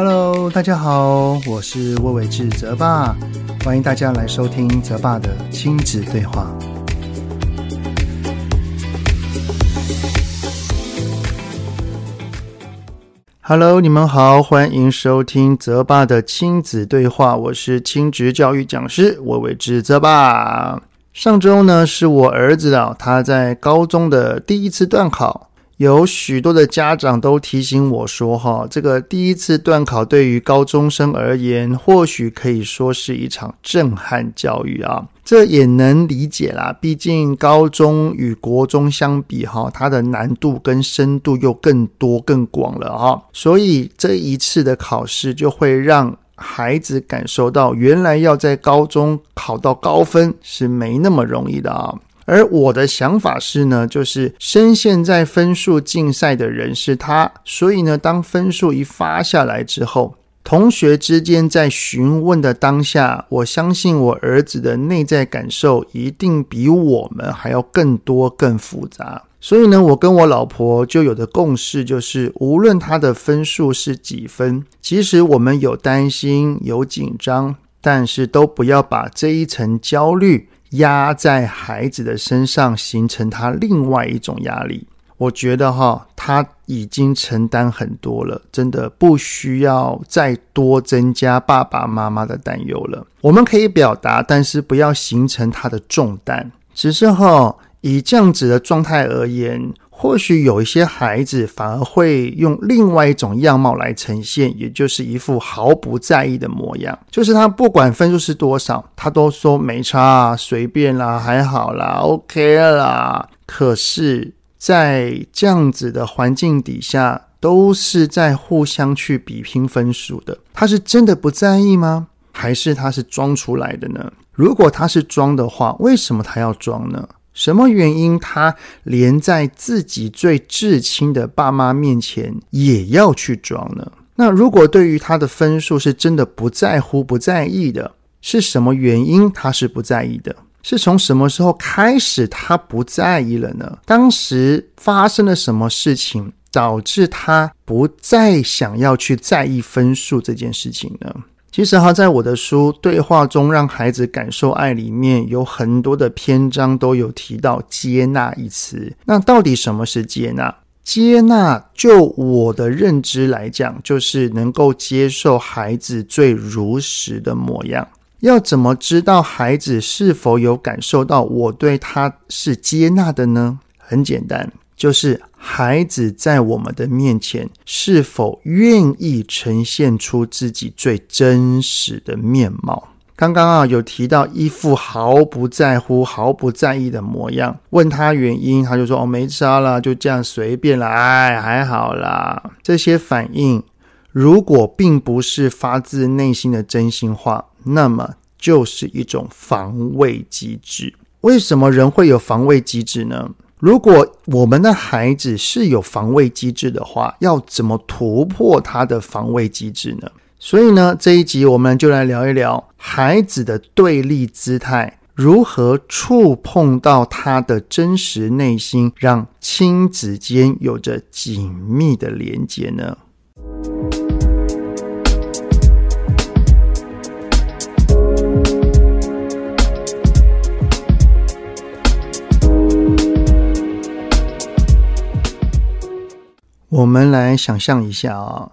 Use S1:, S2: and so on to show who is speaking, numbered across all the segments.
S1: Hello，大家好，我是魏玮志泽爸，欢迎大家来收听泽爸的亲子对话。Hello，你们好，欢迎收听泽爸的亲子对话，我是亲职教育讲师魏玮志泽爸。上周呢，是我儿子啊，他在高中的第一次段考，有许多的家长都提醒我说，哈，这个第一次段考对于高中生而言，或许可以说是一场震撼教育啊。这也能理解啦，毕竟高中与国中相比，哈，它的难度跟深度又更多更广了哈，所以这一次的考试就会让。孩子感受到，原来要在高中考到高分是没那么容易的啊。而我的想法是呢，就是深陷在分数竞赛的人是他，所以呢，当分数一发下来之后，同学之间在询问的当下，我相信我儿子的内在感受一定比我们还要更多、更复杂。所以呢，我跟我老婆就有的共识就是，无论他的分数是几分，其实我们有担心、有紧张，但是都不要把这一层焦虑压在孩子的身上，形成他另外一种压力。我觉得哈，他已经承担很多了，真的不需要再多增加爸爸妈妈的担忧了。我们可以表达，但是不要形成他的重担。只是哈。以这样子的状态而言，或许有一些孩子反而会用另外一种样貌来呈现，也就是一副毫不在意的模样。就是他不管分数是多少，他都说没差，啊随便啦，还好啦，OK 啦。可是，在这样子的环境底下，都是在互相去比拼分数的。他是真的不在意吗？还是他是装出来的呢？如果他是装的话，为什么他要装呢？什么原因他连在自己最至亲的爸妈面前也要去装呢？那如果对于他的分数是真的不在乎、不在意的，是什么原因他是不在意的？是从什么时候开始他不在意了呢？当时发生了什么事情导致他不再想要去在意分数这件事情呢？其实哈，在我的书《对话中让孩子感受爱》里面，有很多的篇章都有提到“接纳”一词。那到底什么是接纳？接纳，就我的认知来讲，就是能够接受孩子最如实的模样。要怎么知道孩子是否有感受到我对他是接纳的呢？很简单。就是孩子在我们的面前是否愿意呈现出自己最真实的面貌？刚刚啊有提到一副毫不在乎、毫不在意的模样，问他原因，他就说：“哦，没差啦，就这样随便啦，哎，还好啦。”这些反应如果并不是发自内心的真心话，那么就是一种防卫机制。为什么人会有防卫机制呢？如果我们的孩子是有防卫机制的话，要怎么突破他的防卫机制呢？所以呢，这一集我们就来聊一聊孩子的对立姿态如何触碰到他的真实内心，让亲子间有着紧密的连接呢？我们来想象一下啊，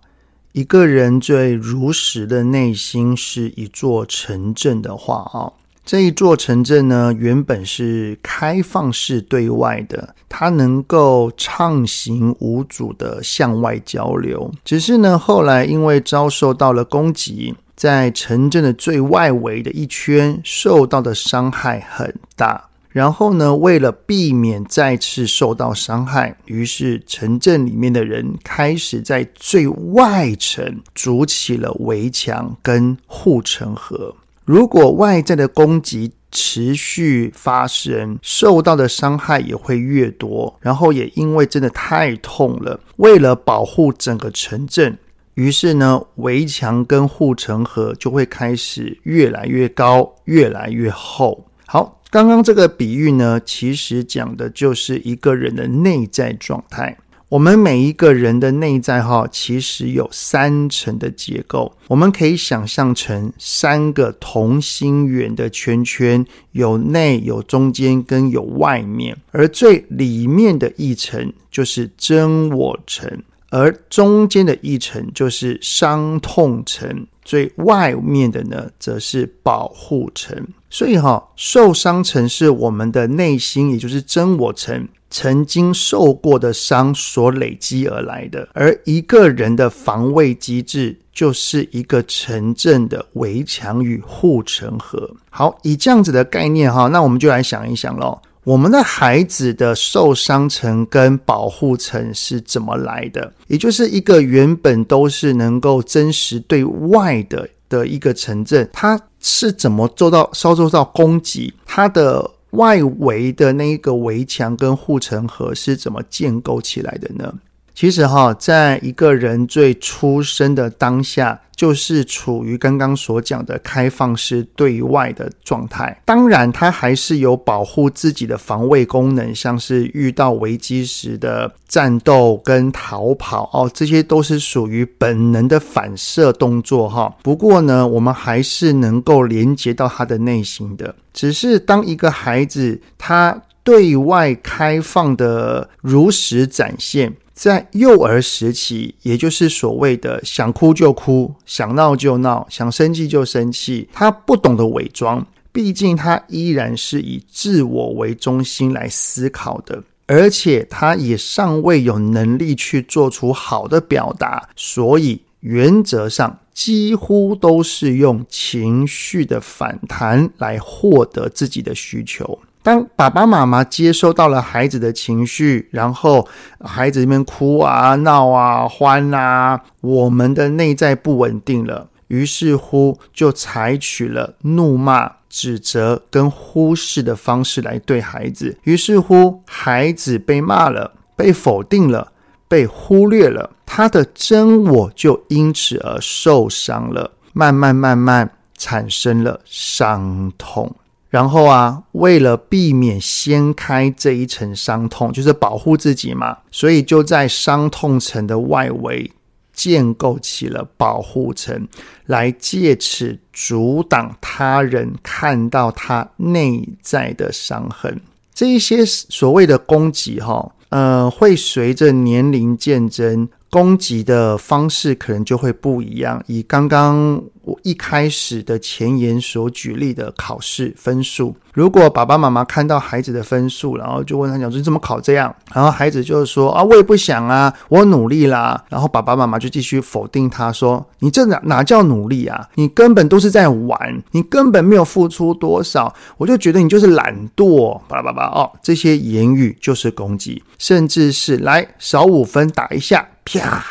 S1: 一个人最如实的内心是一座城镇的话啊，这一座城镇呢，原本是开放式对外的，它能够畅行无阻的向外交流。只是呢，后来因为遭受到了攻击，在城镇的最外围的一圈受到的伤害很大。然后呢，为了避免再次受到伤害，于是城镇里面的人开始在最外层筑起了围墙跟护城河。如果外在的攻击持续发生，受到的伤害也会越多。然后也因为真的太痛了，为了保护整个城镇，于是呢，围墙跟护城河就会开始越来越高，越来越厚。好。刚刚这个比喻呢，其实讲的就是一个人的内在状态。我们每一个人的内在哈，其实有三层的结构，我们可以想象成三个同心圆的圈圈，有内、有中间跟有外面，而最里面的一层就是真我层，而中间的一层就是伤痛层，最外面的呢，则是保护层。所以哈，受伤层是我们的内心，也就是真我层。曾经受过的伤所累积而来的，而一个人的防卫机制就是一个城镇的围墙与护城河。好，以这样子的概念哈，那我们就来想一想喽，我们的孩子的受伤层跟保护层是怎么来的？也就是一个原本都是能够真实对外的的一个城镇，它是怎么做到稍受到攻击？它的外围的那一个围墙跟护城河是怎么建构起来的呢？其实哈，在一个人最出生的当下，就是处于刚刚所讲的开放式对外的状态。当然，他还是有保护自己的防卫功能，像是遇到危机时的战斗跟逃跑哦，这些都是属于本能的反射动作哈。不过呢，我们还是能够连接到他的内心的。只是当一个孩子他对外开放的如实展现。在幼儿时期，也就是所谓的想哭就哭，想闹就闹，想生气就生气，他不懂得伪装，毕竟他依然是以自我为中心来思考的，而且他也尚未有能力去做出好的表达，所以原则上几乎都是用情绪的反弹来获得自己的需求。当爸爸妈妈接收到了孩子的情绪，然后孩子这边哭啊、闹啊、欢啊，我们的内在不稳定了，于是乎就采取了怒骂、指责跟忽视的方式来对孩子，于是乎孩子被骂了、被否定了、被忽略了，他的真我就因此而受伤了，慢慢慢慢产生了伤痛。然后啊，为了避免掀开这一层伤痛，就是保护自己嘛，所以就在伤痛层的外围建构起了保护层，来借此阻挡他人看到他内在的伤痕。这一些所谓的攻击，哈，呃，会随着年龄渐增。攻击的方式可能就会不一样。以刚刚我一开始的前言所举例的考试分数，如果爸爸妈妈看到孩子的分数，然后就问他讲说：“你怎么考这样？”然后孩子就是说：“啊，我也不想啊，我努力啦。”然后爸爸妈妈就继续否定他说：“你这哪哪叫努力啊？你根本都是在玩，你根本没有付出多少。”我就觉得你就是懒惰，巴拉巴拉哦，这些言语就是攻击，甚至是来少五分打一下。啪！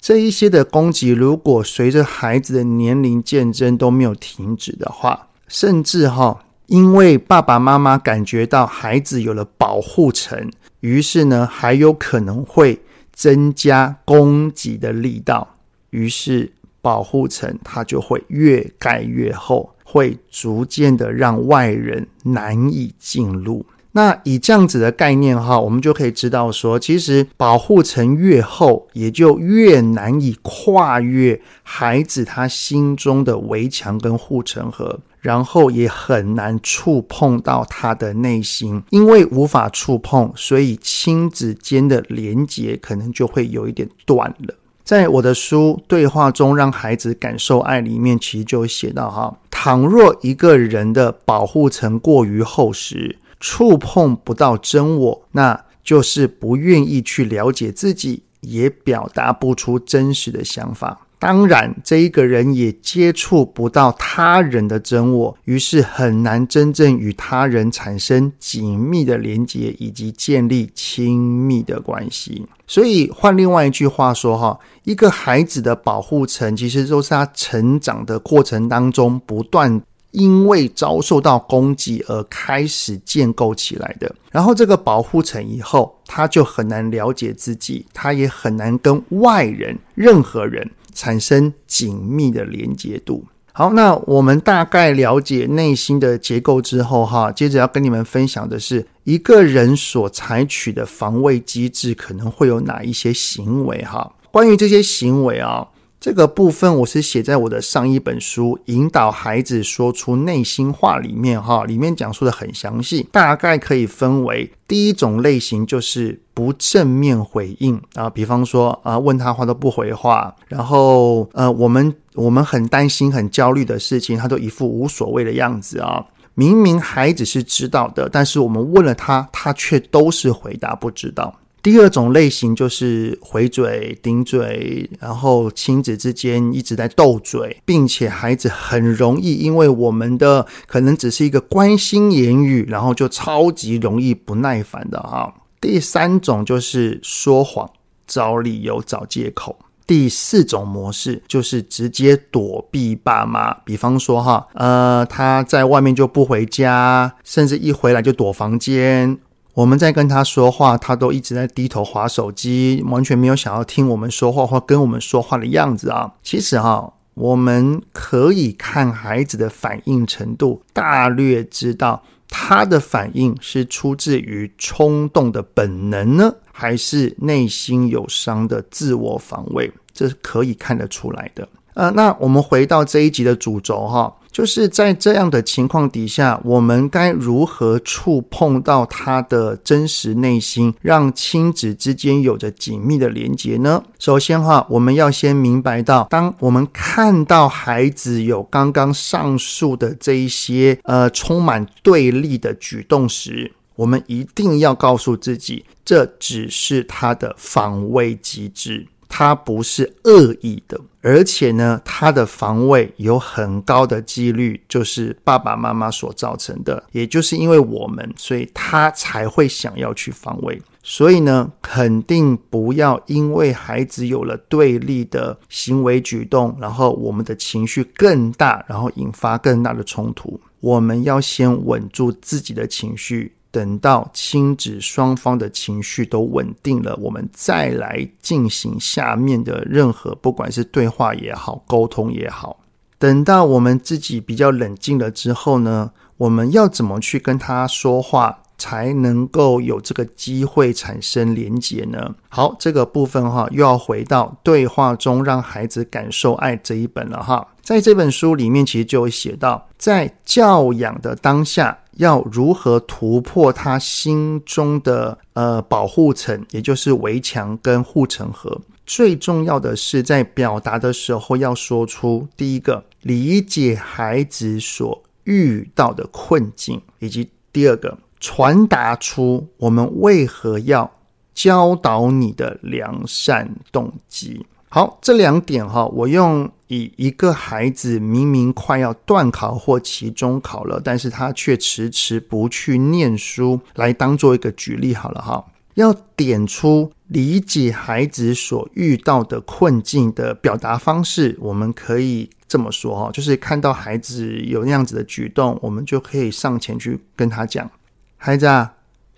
S1: 这一些的攻击，如果随着孩子的年龄渐增都没有停止的话，甚至哈，因为爸爸妈妈感觉到孩子有了保护层，于是呢，还有可能会增加攻击的力道，于是保护层它就会越盖越厚，会逐渐的让外人难以进入。那以这样子的概念哈，我们就可以知道说，其实保护层越厚，也就越难以跨越孩子他心中的围墙跟护城河，然后也很难触碰到他的内心，因为无法触碰，所以亲子间的连结可能就会有一点断了。在我的书《对话中让孩子感受爱》里面，其实就写到哈，倘若一个人的保护层过于厚实。触碰不到真我，那就是不愿意去了解自己，也表达不出真实的想法。当然，这一个人也接触不到他人的真我，于是很难真正与他人产生紧密的连接，以及建立亲密的关系。所以，换另外一句话说，哈，一个孩子的保护层，其实都是他成长的过程当中不断。因为遭受到攻击而开始建构起来的，然后这个保护层以后，他就很难了解自己，他也很难跟外人、任何人产生紧密的连接度。好，那我们大概了解内心的结构之后，哈，接着要跟你们分享的是，一个人所采取的防卫机制可能会有哪一些行为，哈。关于这些行为啊，这个部分我是写在我的上一本书《引导孩子说出内心话》里面，哈，里面讲述的很详细，大概可以分为第一种类型就是不正面回应啊，比方说啊，问他话都不回话，然后呃，我们。我们很担心、很焦虑的事情，他都一副无所谓的样子啊！明明孩子是知道的，但是我们问了他，他却都是回答不知道。第二种类型就是回嘴、顶嘴，然后亲子之间一直在斗嘴，并且孩子很容易因为我们的可能只是一个关心言语，然后就超级容易不耐烦的哈。第三种就是说谎、找理由、找借口。第四种模式就是直接躲避爸妈，比方说哈，呃，他在外面就不回家，甚至一回来就躲房间。我们在跟他说话，他都一直在低头滑手机，完全没有想要听我们说话或跟我们说话的样子啊。其实哈，我们可以看孩子的反应程度，大略知道他的反应是出自于冲动的本能呢，还是内心有伤的自我防卫，这是可以看得出来的。呃，那我们回到这一集的主轴哈，就是在这样的情况底下，我们该如何触碰到他的真实内心，让亲子之间有着紧密的连结呢？首先哈，我们要先明白到，当我们看到孩子有刚刚上述的这一些呃充满对立的举动时，我们一定要告诉自己，这只是他的防卫机制，他不是恶意的，而且呢，他的防卫有很高的几率就是爸爸妈妈所造成的，也就是因为我们，所以他才会想要去防卫。所以呢，肯定不要因为孩子有了对立的行为举动，然后我们的情绪更大，然后引发更大的冲突。我们要先稳住自己的情绪。等到亲子双方的情绪都稳定了，我们再来进行下面的任何，不管是对话也好，沟通也好。等到我们自己比较冷静了之后呢，我们要怎么去跟他说话，才能够有这个机会产生连结呢？好，这个部分哈，又要回到对话中让孩子感受爱这一本了哈。在这本书里面，其实就有写到，在教养的当下。要如何突破他心中的呃保护层，也就是围墙跟护城河。最重要的是，在表达的时候要说出第一个理解孩子所遇到的困境，以及第二个传达出我们为何要教导你的良善动机。好，这两点哈，我用以一个孩子明明快要段考或期中考了，但是他却迟迟不去念书来当做一个举例好了哈。要点出理解孩子所遇到的困境的表达方式，我们可以这么说哈，就是看到孩子有那样子的举动，我们就可以上前去跟他讲：“孩子啊，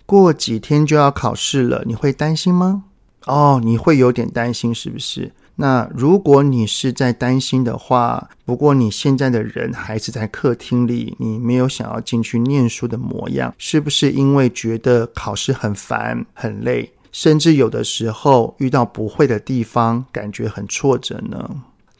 S1: 过几天就要考试了，你会担心吗？”哦，你会有点担心，是不是？那如果你是在担心的话，不过你现在的人还是在客厅里，你没有想要进去念书的模样，是不是因为觉得考试很烦、很累，甚至有的时候遇到不会的地方，感觉很挫折呢？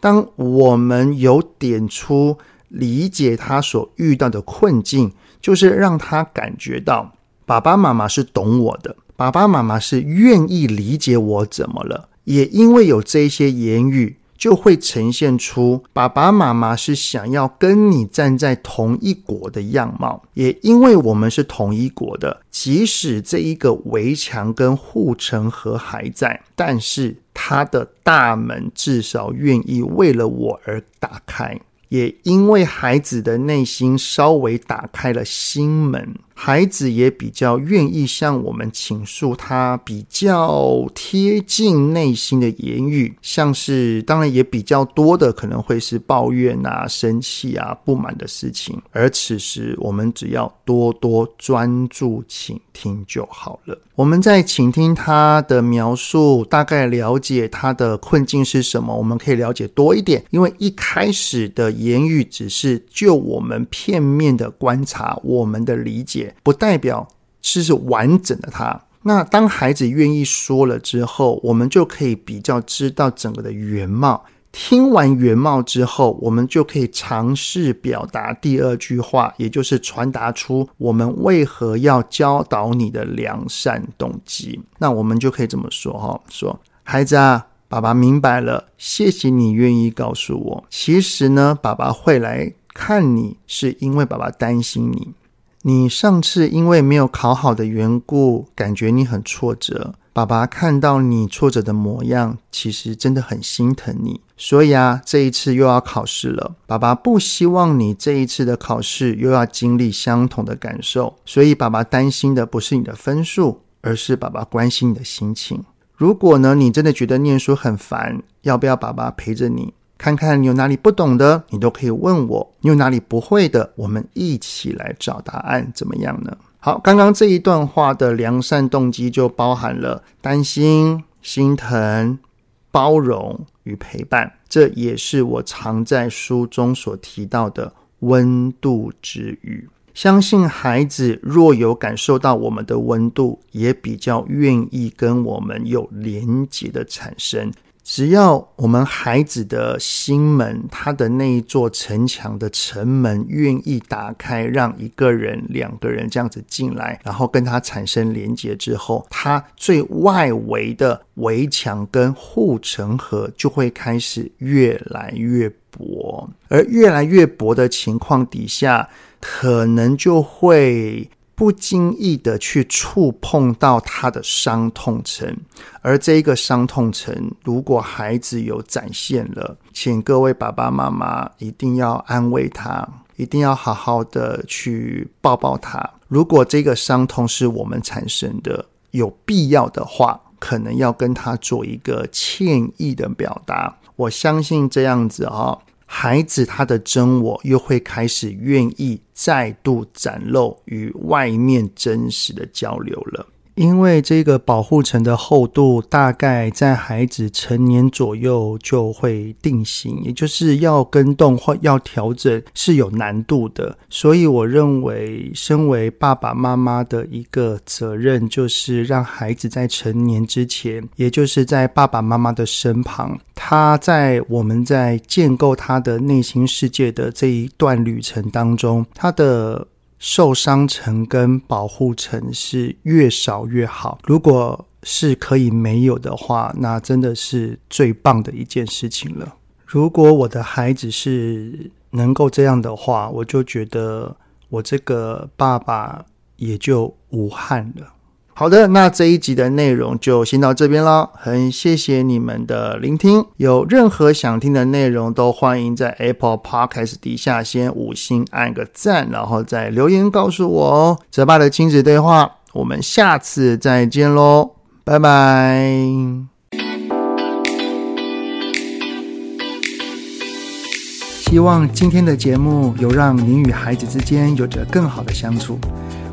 S1: 当我们有点出理解他所遇到的困境，就是让他感觉到爸爸妈妈是懂我的，爸爸妈妈是愿意理解我怎么了。也因为有这些言语，就会呈现出爸爸妈妈是想要跟你站在同一国的样貌。也因为我们是同一国的，即使这一个围墙跟护城河还在，但是他的大门至少愿意为了我而打开。也因为孩子的内心稍微打开了心门，孩子也比较愿意向我们倾诉他比较贴近内心的言语，像是当然也比较多的可能会是抱怨啊、生气啊、不满的事情，而此时我们只要多多专注倾听就好了。我们在倾听他的描述，大概了解他的困境是什么，我们可以了解多一点，因为一开始的言语只是就我们片面的观察，我们的理解。不代表是是完整的他。那当孩子愿意说了之后，我们就可以比较知道整个的原貌。听完原貌之后，我们就可以尝试表达第二句话，也就是传达出我们为何要教导你的良善动机。那我们就可以这么说哈，说孩子啊，爸爸明白了，谢谢你愿意告诉我。其实呢，爸爸会来看你，是因为爸爸担心你。你上次因为没有考好的缘故，感觉你很挫折。爸爸看到你挫折的模样，其实真的很心疼你。所以啊，这一次又要考试了，爸爸不希望你这一次的考试又要经历相同的感受。所以爸爸担心的不是你的分数，而是爸爸关心你的心情。如果呢，你真的觉得念书很烦，要不要爸爸陪着你？看看你有哪里不懂的，你都可以问我；你有哪里不会的，我们一起来找答案，怎么样呢？好，刚刚这一段话的良善动机就包含了担心、心疼、包容与陪伴，这也是我常在书中所提到的温度之语。相信孩子若有感受到我们的温度，也比较愿意跟我们有连结的产生。只要我们孩子的心门，他的那一座城墙的城门愿意打开，让一个人、两个人这样子进来，然后跟他产生连接之后，他最外围的围墙跟护城河就会开始越来越薄，而越来越薄的情况底下，可能就会。不经意的去触碰到他的伤痛层，而这一个伤痛层，如果孩子有展现了，请各位爸爸妈妈一定要安慰他，一定要好好的去抱抱他。如果这个伤痛是我们产生的，有必要的话，可能要跟他做一个歉意的表达。我相信这样子啊、哦。孩子他的真我又会开始愿意再度展露与外面真实的交流了。因为这个保护层的厚度大概在孩子成年左右就会定型，也就是要更动或要调整是有难度的。所以我认为，身为爸爸妈妈的一个责任，就是让孩子在成年之前，也就是在爸爸妈妈的身旁，他在我们在建构他的内心世界的这一段旅程当中，他的。受伤层跟保护层是越少越好。如果是可以没有的话，那真的是最棒的一件事情了。如果我的孩子是能够这样的话，我就觉得我这个爸爸也就无憾了。好的，那这一集的内容就先到这边了。很谢谢你们的聆听，有任何想听的内容，都欢迎在 Apple Podcast 底下先五星按个赞，然后再留言告诉我哦。泽爸的亲子对话，我们下次再见喽，拜拜。希望今天的节目有让您与孩子之间有着更好的相处。